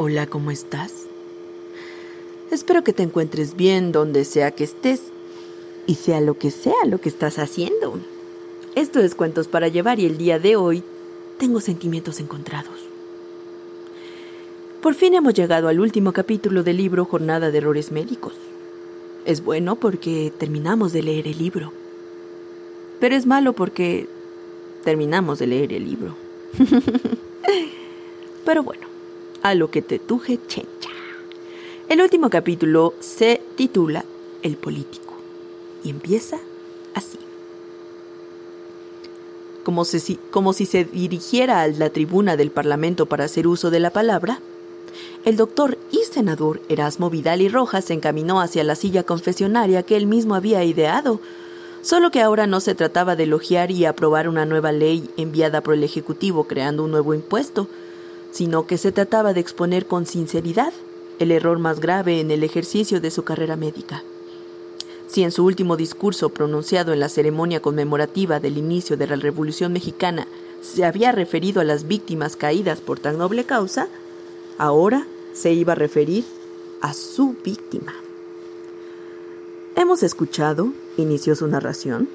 Hola, ¿cómo estás? Espero que te encuentres bien donde sea que estés y sea lo que sea lo que estás haciendo. Esto es Cuentos para Llevar y el día de hoy tengo sentimientos encontrados. Por fin hemos llegado al último capítulo del libro Jornada de Errores Médicos. Es bueno porque terminamos de leer el libro. Pero es malo porque terminamos de leer el libro. Pero bueno a lo que te tuje chencha. El último capítulo se titula El político y empieza así. Como si, como si se dirigiera a la tribuna del Parlamento para hacer uso de la palabra, el doctor y senador Erasmo Vidal y Rojas se encaminó hacia la silla confesionaria que él mismo había ideado, solo que ahora no se trataba de elogiar y aprobar una nueva ley enviada por el Ejecutivo creando un nuevo impuesto, sino que se trataba de exponer con sinceridad el error más grave en el ejercicio de su carrera médica. Si en su último discurso pronunciado en la ceremonia conmemorativa del inicio de la Revolución Mexicana se había referido a las víctimas caídas por tan noble causa, ahora se iba a referir a su víctima. Hemos escuchado, inició su narración,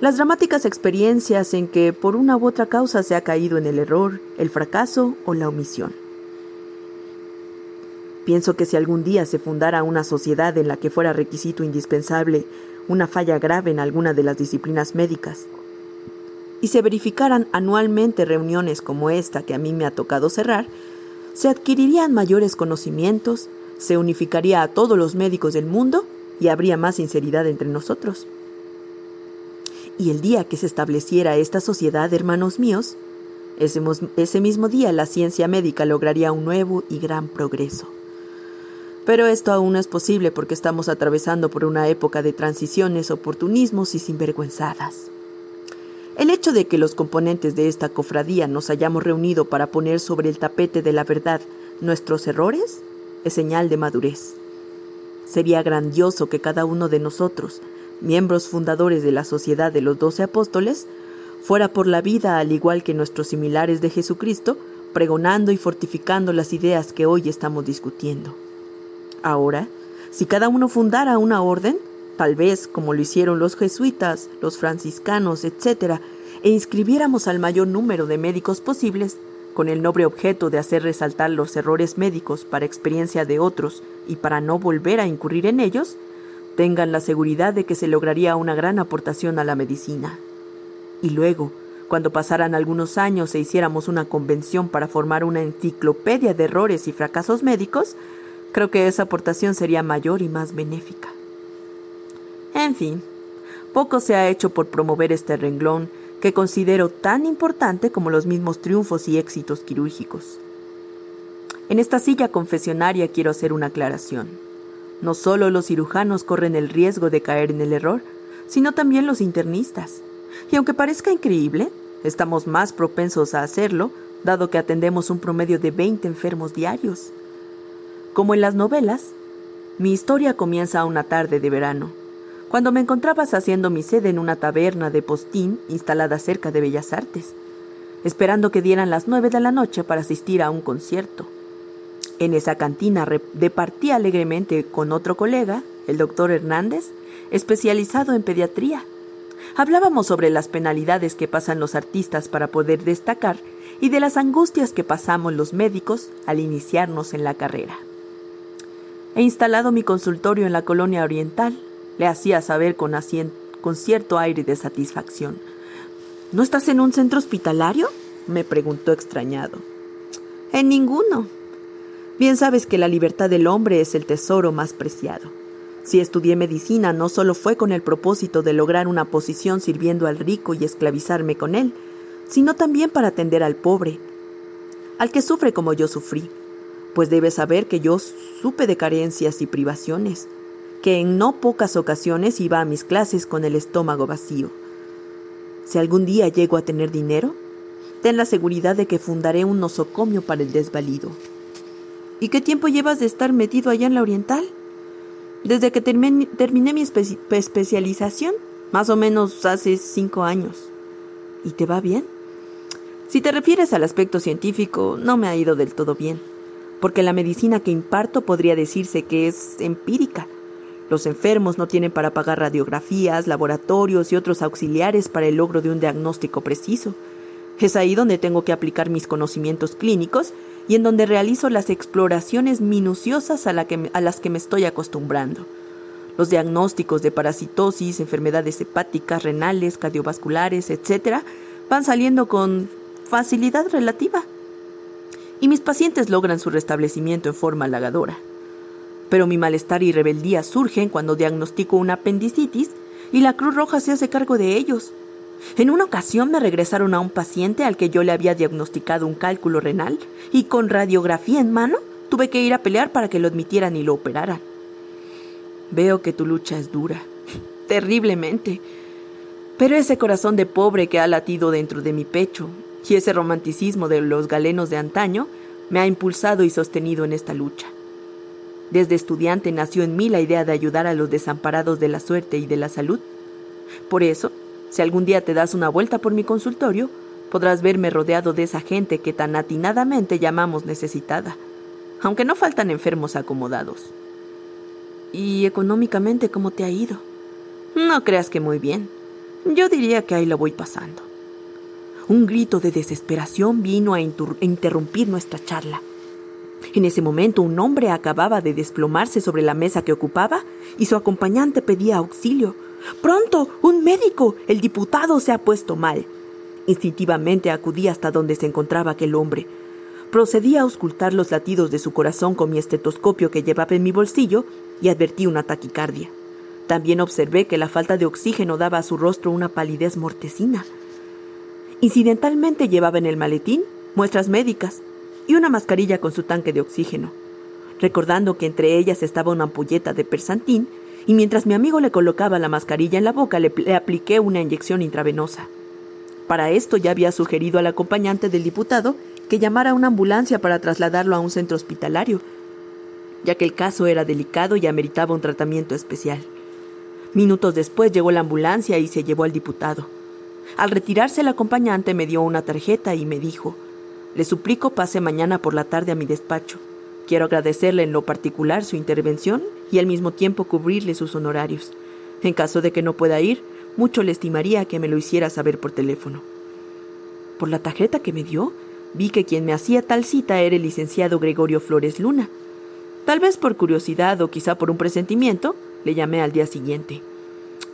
las dramáticas experiencias en que por una u otra causa se ha caído en el error, el fracaso o la omisión. Pienso que si algún día se fundara una sociedad en la que fuera requisito indispensable una falla grave en alguna de las disciplinas médicas, y se verificaran anualmente reuniones como esta que a mí me ha tocado cerrar, se adquirirían mayores conocimientos, se unificaría a todos los médicos del mundo y habría más sinceridad entre nosotros. Y el día que se estableciera esta sociedad, hermanos míos, ese, mismo día la ciencia médica lograría un nuevo y gran progreso. Pero esto aún no es posible porque estamos atravesando por una época de transiciones, oportunismos y sinvergüenzadas. El hecho de que los componentes de esta cofradía nos hayamos reunido para poner sobre el tapete de la verdad nuestros errores es señal de madurez. Sería grandioso que cada uno de nosotros, miembros fundadores de la Sociedad de los Doce Apóstoles, fuera por la vida al igual que nuestros similares de Jesucristo, pregonando y fortificando las ideas que hoy estamos discutiendo. Ahora, si cada uno fundara una orden, tal vez como lo hicieron los jesuitas, los franciscanos, etc., e inscribiéramos al mayor número de médicos posibles, con el noble objeto de hacer resaltar los errores médicos para experiencia de otros y para no volver a incurrir en ellos, tengan la seguridad de que se lograría una gran aportación a la medicina. Y luego, cuando pasaran algunos años e hiciéramos una convención para formar una enciclopedia de errores y fracasos médicos, creo que esa aportación sería mayor y más benéfica. En fin, poco se ha hecho por promover este renglón que considero tan importante como los mismos triunfos y éxitos quirúrgicos. En esta silla confesionaria quiero hacer una aclaración. No solo los cirujanos corren el riesgo de caer en el error, sino también los internistas. Y aunque parezca increíble, estamos más propensos a hacerlo, dado que atendemos un promedio de 20 enfermos diarios. Como en las novelas, mi historia comienza una tarde de verano, cuando me encontrabas haciendo mi sede en una taberna de postín instalada cerca de Bellas Artes, esperando que dieran las nueve de la noche para asistir a un concierto. En esa cantina departí alegremente con otro colega, el doctor Hernández, especializado en pediatría. Hablábamos sobre las penalidades que pasan los artistas para poder destacar y de las angustias que pasamos los médicos al iniciarnos en la carrera. He instalado mi consultorio en la colonia oriental, le hacía saber con, con cierto aire de satisfacción. ¿No estás en un centro hospitalario? me preguntó extrañado. En ninguno, Bien sabes que la libertad del hombre es el tesoro más preciado. Si estudié medicina no solo fue con el propósito de lograr una posición sirviendo al rico y esclavizarme con él, sino también para atender al pobre, al que sufre como yo sufrí, pues debes saber que yo supe de carencias y privaciones, que en no pocas ocasiones iba a mis clases con el estómago vacío. Si algún día llego a tener dinero, ten la seguridad de que fundaré un nosocomio para el desvalido. ¿Y qué tiempo llevas de estar metido allá en la Oriental? Desde que terminé mi especialización, más o menos hace cinco años. ¿Y te va bien? Si te refieres al aspecto científico, no me ha ido del todo bien, porque la medicina que imparto podría decirse que es empírica. Los enfermos no tienen para pagar radiografías, laboratorios y otros auxiliares para el logro de un diagnóstico preciso. Es ahí donde tengo que aplicar mis conocimientos clínicos y en donde realizo las exploraciones minuciosas a, las que me estoy acostumbrando. Los diagnósticos de parasitosis, enfermedades hepáticas, renales, cardiovasculares, etc., van saliendo con facilidad relativa. Y mis pacientes logran su restablecimiento en forma halagadora. Pero mi malestar y rebeldía surgen cuando diagnostico una apendicitis y la Cruz Roja se hace cargo de ellos. En una ocasión me regresaron a un paciente al que yo le había diagnosticado un cálculo renal y con radiografía en mano tuve que ir a pelear para que lo admitieran y lo operaran. Veo que tu lucha es dura, terriblemente, pero ese corazón de pobre que ha latido dentro de mi pecho y ese romanticismo de los galenos de antaño me ha impulsado y sostenido en esta lucha. Desde estudiante nació en mí la idea de ayudar a los desamparados de la suerte y de la salud. Por eso, si algún día te das una vuelta por mi consultorio, podrás verme rodeado de esa gente que tan atinadamente llamamos necesitada, aunque no faltan enfermos acomodados. ¿Y económicamente cómo te ha ido? No creas que muy bien. Yo diría que ahí lo voy pasando. Un grito de desesperación vino a interrumpir nuestra charla. En ese momento un hombre acababa de desplomarse sobre la mesa que ocupaba y su acompañante pedía auxilio. Pronto, un médico. El diputado se ha puesto mal. Instintivamente acudí hasta donde se encontraba aquel hombre. Procedí a auscultar los latidos de su corazón con mi estetoscopio que llevaba en mi bolsillo y advertí una taquicardia. También observé que la falta de oxígeno daba a su rostro una palidez mortecina. Incidentalmente llevaba en el maletín muestras médicas y una mascarilla con su tanque de oxígeno. Recordando que entre ellas estaba una ampolleta de persantín, y mientras mi amigo le colocaba la mascarilla en la boca, le, apliqué una inyección intravenosa. Para esto ya había sugerido al acompañante del diputado que llamara a una ambulancia para trasladarlo a un centro hospitalario, ya que el caso era delicado y ameritaba un tratamiento especial. Minutos después llegó la ambulancia y se llevó al diputado. Al retirarse el acompañante me dio una tarjeta y me dijo, le suplico pase mañana por la tarde a mi despacho. Quiero agradecerle en lo particular su intervención y al mismo tiempo cubrirle sus honorarios. En caso de que no pueda ir, mucho le estimaría que me lo hiciera saber por teléfono. Por la tarjeta que me dio, vi que quien me hacía tal cita era el licenciado Gregorio Flores Luna. Tal vez por curiosidad o quizá por un presentimiento, le llamé al día siguiente.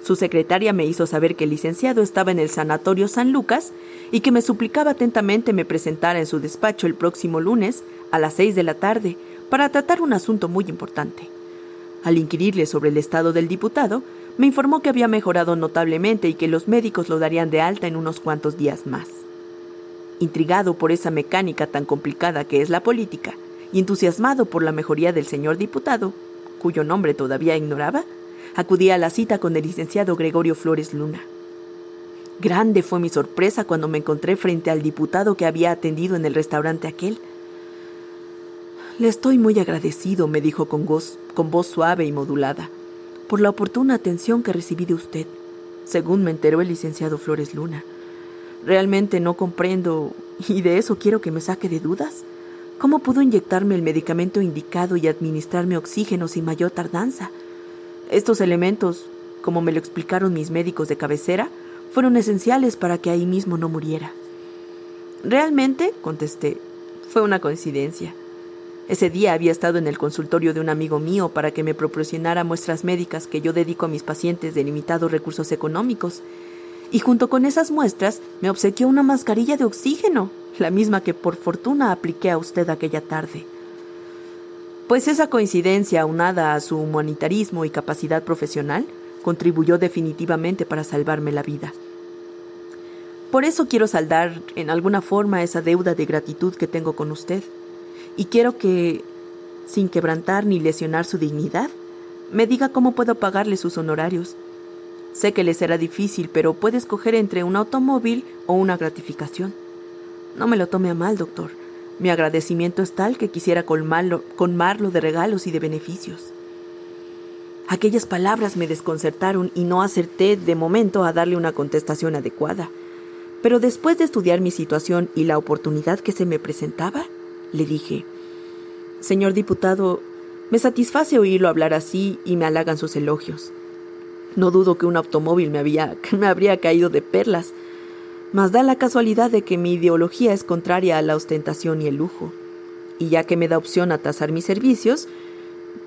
Su secretaria me hizo saber que el licenciado estaba en el Sanatorio San Lucas y que me suplicaba atentamente me presentara en su despacho el próximo lunes a las seis de la tarde para tratar un asunto muy importante. Al inquirirle sobre el estado del diputado, me informó que había mejorado notablemente y que los médicos lo darían de alta en unos cuantos días más. Intrigado por esa mecánica tan complicada que es la política, y entusiasmado por la mejoría del señor diputado, cuyo nombre todavía ignoraba, acudí a la cita con el licenciado Gregorio Flores Luna. Grande fue mi sorpresa cuando me encontré frente al diputado que había atendido en el restaurante aquel, le estoy muy agradecido, me dijo con voz, con voz suave y modulada, por la oportuna atención que recibí de usted, según me enteró el licenciado Flores Luna. Realmente no comprendo, y de eso quiero que me saque de dudas. ¿Cómo pudo inyectarme el medicamento indicado y administrarme oxígeno sin mayor tardanza? Estos elementos, como me lo explicaron mis médicos de cabecera, fueron esenciales para que ahí mismo no muriera. Realmente, contesté, fue una coincidencia. Ese día había estado en el consultorio de un amigo mío para que me proporcionara muestras médicas que yo dedico a mis pacientes de limitados recursos económicos. Y junto con esas muestras me obsequió una mascarilla de oxígeno, la misma que por fortuna apliqué a usted aquella tarde. Pues esa coincidencia, aunada a su humanitarismo y capacidad profesional, contribuyó definitivamente para salvarme la vida. Por eso quiero saldar en alguna forma esa deuda de gratitud que tengo con usted Y quiero que, sin quebrantar ni lesionar su dignidad, me diga cómo puedo pagarle sus honorarios. Sé que le será difícil, pero puede escoger entre un automóvil o una gratificación. No me lo tome a mal, doctor. Mi agradecimiento es tal que quisiera colmarlo, colmarlo de regalos y de beneficios. Aquellas palabras me desconcertaron y no acerté de momento a darle una contestación adecuada. Pero después de estudiar mi situación y la oportunidad que se me presentaba, le dije, Señor diputado, me satisface oírlo hablar así y me halagan sus elogios. No dudo que un automóvil me, había, me habría caído de perlas, mas da la casualidad de que mi ideología es contraria a la ostentación y el lujo. Y ya que me da opción a tasar mis servicios,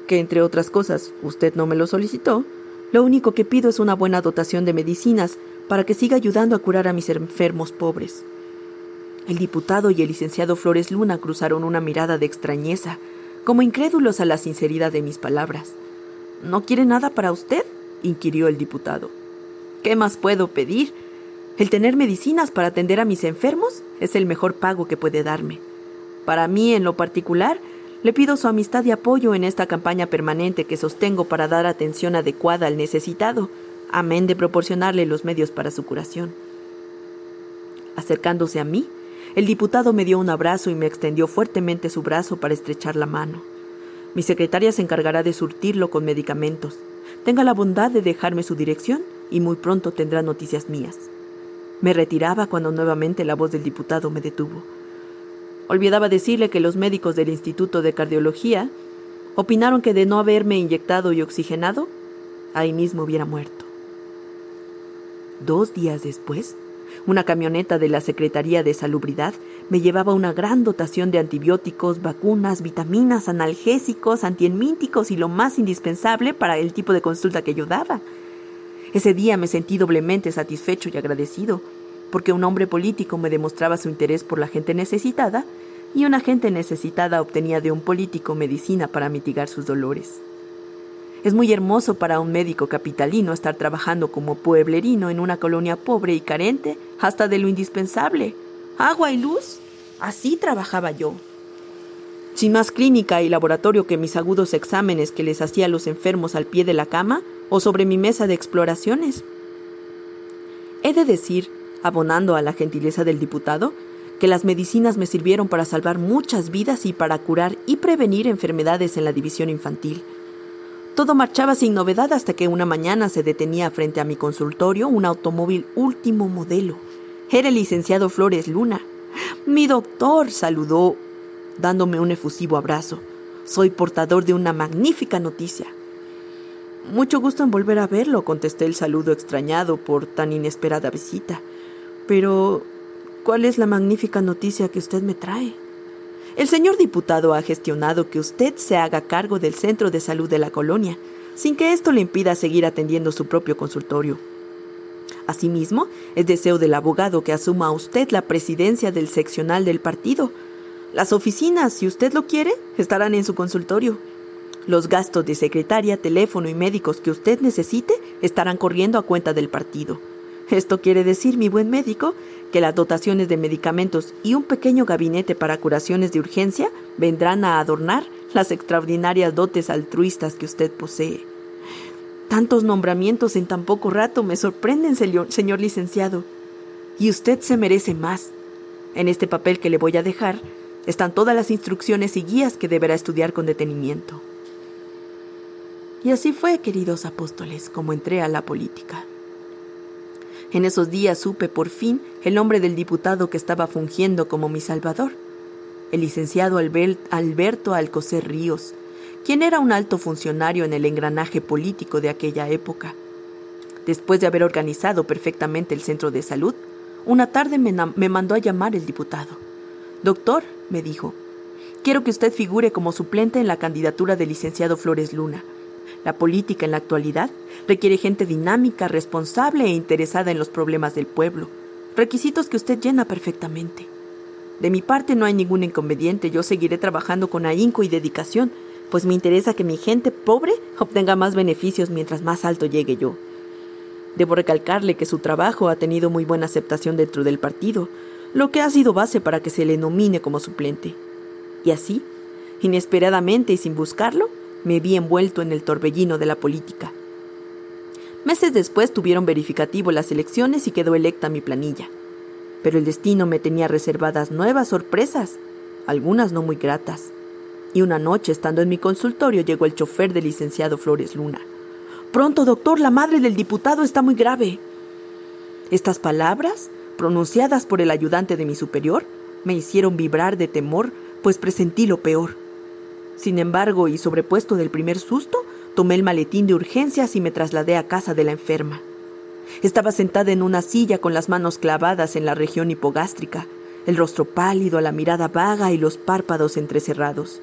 que entre otras cosas usted no me lo solicitó, lo único que pido es una buena dotación de medicinas para que siga ayudando a curar a mis enfermos pobres. El diputado y el licenciado Flores Luna cruzaron una mirada de extrañeza, como incrédulos a la sinceridad de mis palabras. ¿No quiere nada para usted? inquirió el diputado. ¿Qué más puedo pedir? El tener medicinas para atender a mis enfermos es el mejor pago que puede darme. Para mí, en lo particular, le pido su amistad y apoyo en esta campaña permanente que sostengo para dar atención adecuada al necesitado, amén de proporcionarle los medios para su curación. Acercándose a mí, el diputado me dio un abrazo y me extendió fuertemente su brazo para estrechar la mano. Mi secretaria se encargará de surtirlo con medicamentos. Tenga la bondad de dejarme su dirección y muy pronto tendrá noticias mías. Me retiraba cuando nuevamente la voz del diputado me detuvo. Olvidaba decirle que los médicos del Instituto de Cardiología opinaron que de no haberme inyectado y oxigenado, ahí mismo hubiera muerto. Dos días después, una camioneta de la Secretaría de Salubridad me llevaba una gran dotación de antibióticos, vacunas, vitaminas, analgésicos, antiemínticos y lo más indispensable para el tipo de consulta que yo daba. Ese día me sentí doblemente satisfecho y agradecido, porque un hombre político me demostraba su interés por la gente necesitada y una gente necesitada obtenía de un político medicina para mitigar sus dolores. Es muy hermoso para un médico capitalino estar trabajando como pueblerino en una colonia pobre y carente, hasta de lo indispensable. Agua y luz. Así trabajaba yo. Sin más clínica y laboratorio que mis agudos exámenes que les hacía a los enfermos al pie de la cama o sobre mi mesa de exploraciones. He de decir, abonando a la gentileza del diputado, que las medicinas me sirvieron para salvar muchas vidas y para curar y prevenir enfermedades en la división infantil. Todo marchaba sin novedad hasta que una mañana se detenía frente a mi consultorio un automóvil último modelo. Era el licenciado Flores Luna. Mi doctor saludó dándome un efusivo abrazo. Soy portador de una magnífica noticia. Mucho gusto en volver a verlo, contesté el saludo extrañado por tan inesperada visita. Pero, ¿cuál es la magnífica noticia que usted me trae? El señor diputado ha gestionado que usted se haga cargo del centro de salud de la colonia, sin que esto le impida seguir atendiendo su propio consultorio. Asimismo, es deseo del abogado que asuma a usted la presidencia del seccional del partido. Las oficinas, si usted lo quiere, estarán en su consultorio. Los gastos de secretaria, teléfono y médicos que usted necesite estarán corriendo a cuenta del partido. Esto quiere decir, mi buen médico, que las dotaciones de medicamentos y un pequeño gabinete para curaciones de urgencia vendrán a adornar las extraordinarias dotes altruistas que usted posee. Tantos nombramientos en tan poco rato me sorprenden, señor, licenciado. Y usted se merece más. En este papel que le voy a dejar están todas las instrucciones y guías que deberá estudiar con detenimiento. Y así fue, queridos apóstoles, como entré a la política. En esos días supe por fin el nombre del diputado que estaba fungiendo como mi salvador, el licenciado Alberto Alcocer Ríos, quien era un alto funcionario en el engranaje político de aquella época. Después de haber organizado perfectamente el centro de salud, una tarde me, mandó a llamar el diputado. Doctor, me dijo, quiero que usted figure como suplente en la candidatura del licenciado Flores Luna. La política en la actualidad requiere gente dinámica, responsable e interesada en los problemas del pueblo, requisitos que usted llena perfectamente. De mi parte no hay ningún inconveniente, yo seguiré trabajando con ahínco y dedicación, pues me interesa que mi gente pobre obtenga más beneficios mientras más alto llegue yo. Debo recalcarle que su trabajo ha tenido muy buena aceptación dentro del partido, lo que ha sido base para que se le nomine como suplente. Y así, Inesperadamente y sin buscarlo, me vi envuelto en el torbellino de la política. Meses después tuvieron verificativo las elecciones y quedó electa mi planilla. Pero el destino me tenía reservadas nuevas sorpresas, algunas no muy gratas. Y una noche, estando en mi consultorio, llegó el chofer del licenciado Flores Luna. Pronto, doctor, la madre del diputado está muy grave. Estas palabras, pronunciadas por el ayudante de mi superior, me hicieron vibrar de temor, pues presentí lo peor. Sin embargo, y sobrepuesto del primer susto, tomé el maletín de urgencias y me trasladé a casa de la enferma. Estaba sentada en una silla con las manos clavadas en la región hipogástrica, el rostro pálido, la mirada vaga y los párpados entrecerrados.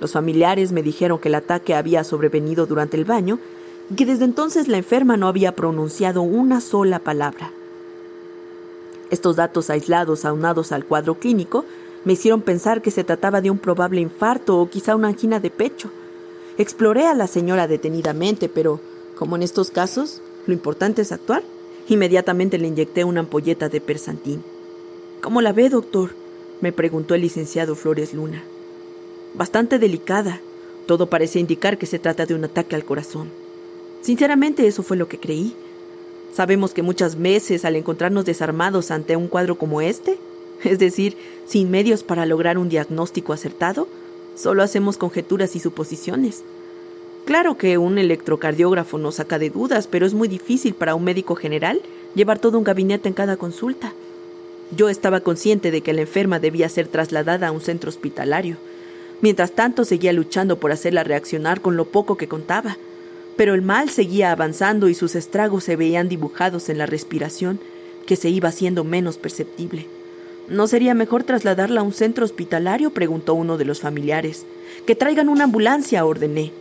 Los familiares me dijeron que el ataque había sobrevenido durante el baño y que desde entonces la enferma no había pronunciado una sola palabra. Estos datos aislados aunados al cuadro clínico me hicieron pensar que se trataba de un probable infarto o quizá una angina de pecho. Exploré a la señora detenidamente, pero, como en estos casos, lo importante es actuar. Inmediatamente le inyecté una ampolleta de persantín. ¿Cómo la ve, doctor? me preguntó el licenciado Flores Luna. Bastante delicada. Todo parece indicar que se trata de un ataque al corazón. Sinceramente, eso fue lo que creí. Sabemos que muchas veces al encontrarnos desarmados ante un cuadro como este, es decir, sin medios para lograr un diagnóstico acertado, solo hacemos conjeturas y suposiciones. Claro que un electrocardiógrafo nos saca de dudas, pero es muy difícil para un médico general llevar todo un gabinete en cada consulta. Yo estaba consciente de que la enferma debía ser trasladada a un centro hospitalario. Mientras tanto seguía luchando por hacerla reaccionar con lo poco que contaba pero el mal seguía avanzando y sus estragos se veían dibujados en la respiración, que se iba haciendo menos perceptible. ¿No sería mejor trasladarla a un centro hospitalario? preguntó uno de los familiares. Que traigan una ambulancia, ordené.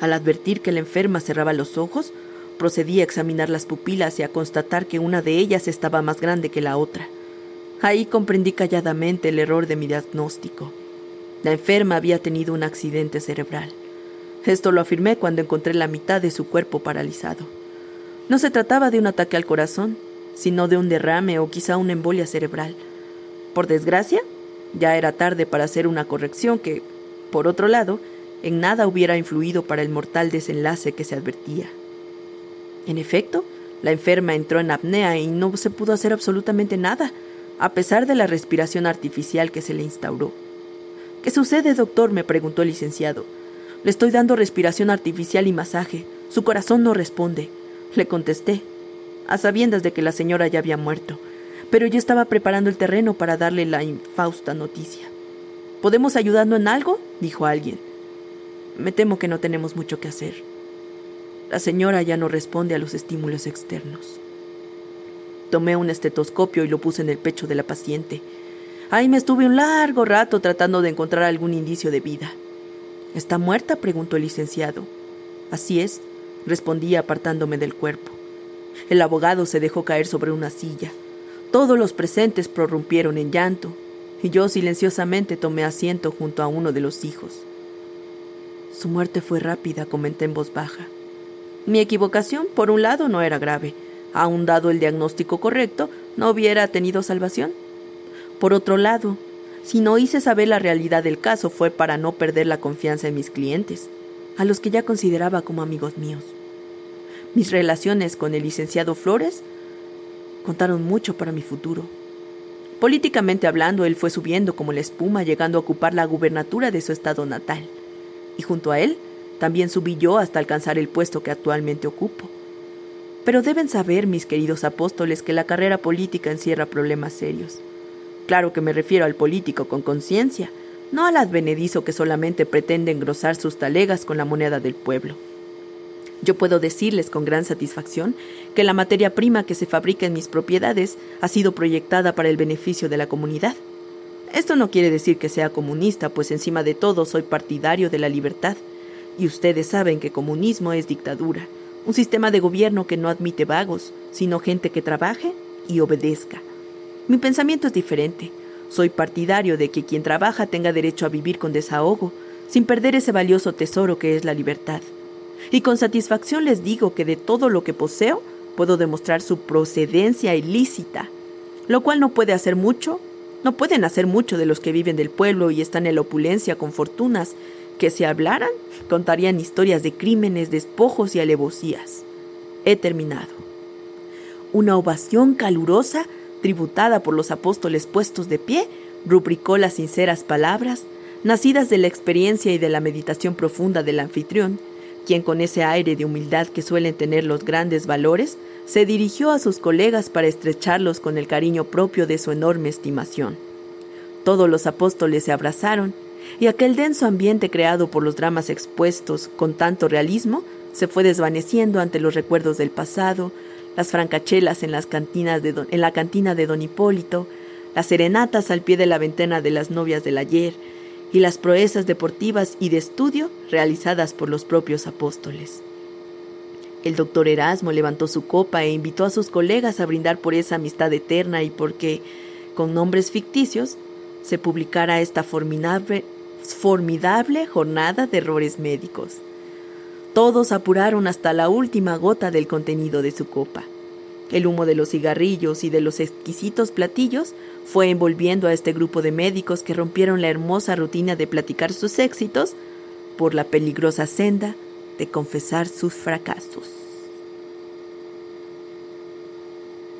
Al advertir que la enferma cerraba los ojos, procedí a examinar las pupilas y a constatar que una de ellas estaba más grande que la otra. Ahí comprendí calladamente el error de mi diagnóstico. La enferma había tenido un accidente cerebral. Esto lo afirmé cuando encontré la mitad de su cuerpo paralizado. No se trataba de un ataque al corazón, sino de un derrame o quizá una embolia cerebral. Por desgracia, ya era tarde para hacer una corrección que, por otro lado, en nada hubiera influido para el mortal desenlace que se advertía. En efecto, la enferma entró en apnea y no se pudo hacer absolutamente nada, a pesar de la respiración artificial que se le instauró. ¿Qué sucede, doctor? me preguntó el licenciado. Le estoy dando respiración artificial y masaje. Su corazón no responde. Le contesté, a sabiendas de que la señora ya había muerto, pero yo estaba preparando el terreno para darle la infausta noticia. ¿Podemos ayudarnos en algo? dijo alguien. Me temo que no tenemos mucho que hacer. La señora ya no responde a los estímulos externos. Tomé un estetoscopio y lo puse en el pecho de la paciente. Ahí me estuve un largo rato tratando de encontrar algún indicio de vida. ¿Está muerta? preguntó el licenciado. Así es, respondí apartándome del cuerpo. El abogado se dejó caer sobre una silla. Todos los presentes prorrumpieron en llanto, y yo silenciosamente tomé asiento junto a uno de los hijos. Su muerte fue rápida, comenté en voz baja. Mi equivocación, por un lado, no era grave. Aun dado el diagnóstico correcto, no hubiera tenido salvación. Por otro lado, si no hice saber la realidad del caso fue para no perder la confianza en mis clientes, a los que ya consideraba como amigos míos. Mis relaciones con el licenciado Flores contaron mucho para mi futuro. Políticamente hablando, él fue subiendo como la espuma, llegando a ocupar la gubernatura de su estado natal. Y junto a él, también subí yo hasta alcanzar el puesto que actualmente ocupo. Pero deben saber, mis queridos apóstoles, que la carrera política encierra problemas serios. Claro que me refiero al político con conciencia, no al advenedizo que solamente pretende engrosar sus talegas con la moneda del pueblo. Yo puedo decirles con gran satisfacción que la materia prima que se fabrica en mis propiedades ha sido proyectada para el beneficio de la comunidad. Esto no quiere decir que sea comunista, pues encima de todo soy partidario de la libertad. Y ustedes saben que comunismo es dictadura, un sistema de gobierno que no admite vagos, sino gente que trabaje y obedezca. Mi pensamiento es diferente. Soy partidario de que quien trabaja tenga derecho a vivir con desahogo, sin perder ese valioso tesoro que es la libertad. Y con satisfacción les digo que de todo lo que poseo puedo demostrar su procedencia ilícita, lo cual no puede hacer mucho No pueden hacer mucho de los que viven del pueblo y están en la opulencia con fortunas, que si hablaran, contarían historias de crímenes, despojos y alevosías. He terminado. Una ovación calurosa, tributada por los apóstoles puestos de pie, rubricó las sinceras palabras, nacidas de la experiencia y de la meditación profunda del anfitrión, quien con ese aire de humildad que suelen tener los grandes valores, se dirigió a sus colegas para estrecharlos con el cariño propio de su enorme estimación. Todos los apóstoles se abrazaron, y aquel denso ambiente creado por los dramas expuestos con tanto realismo se fue desvaneciendo ante los recuerdos del pasado, las francachelas en, las cantinas en la cantina de don Hipólito, las serenatas al pie de la ventana de las novias del ayer y las proezas deportivas y de estudio realizadas por los propios apóstoles. El doctor Erasmo levantó su copa e invitó a sus colegas a brindar por esa amistad eterna y porque, con nombres ficticios, se publicara esta formidable, formidable jornada de errores médicos. Todos apuraron hasta la última gota del contenido de su copa. El humo de los cigarrillos y de los exquisitos platillos fue envolviendo a este grupo de médicos que rompieron la hermosa rutina de platicar sus éxitos por la peligrosa senda de confesar sus fracasos.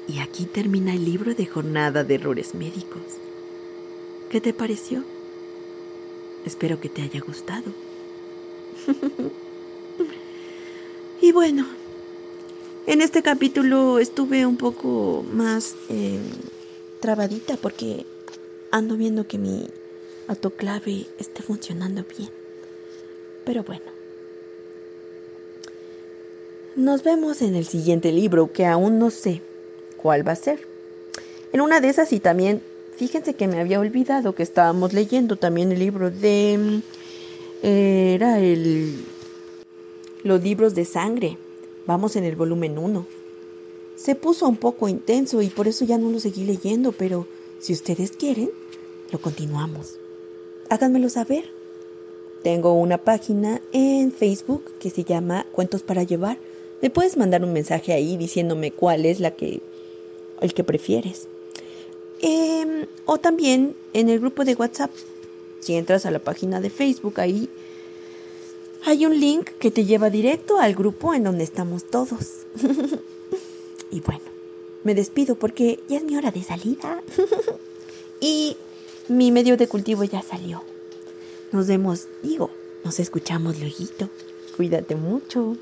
Y aquí termina el libro de Jornada de Errores Médicos. ¿Qué te pareció? Espero que te haya gustado. Y bueno, en este capítulo estuve un poco más eh, trabadita porque ando viendo que mi autoclave esté funcionando bien. Pero bueno. Nos vemos en el siguiente libro que aún no sé cuál va a ser. En una de esas y también, fíjense que me había olvidado que estábamos leyendo también el libro de... Eh, era el los libros de sangre. Vamos en el volumen 1. Se puso un poco intenso y por eso ya no lo seguí leyendo, pero si ustedes quieren, lo continuamos. Háganmelo saber. Tengo una página en Facebook que se llama Cuentos para llevar. Me puedes mandar un mensaje ahí diciéndome cuál es la que el que prefieres. Em, o también en el grupo de WhatsApp. Si entras a la página de Facebook ahí hay un link que te lleva directo al grupo en donde estamos todos. y bueno, me despido porque ya es mi hora de salida. y mi medio de cultivo ya salió. Nos vemos, digo, nos escuchamos luego. Cuídate mucho.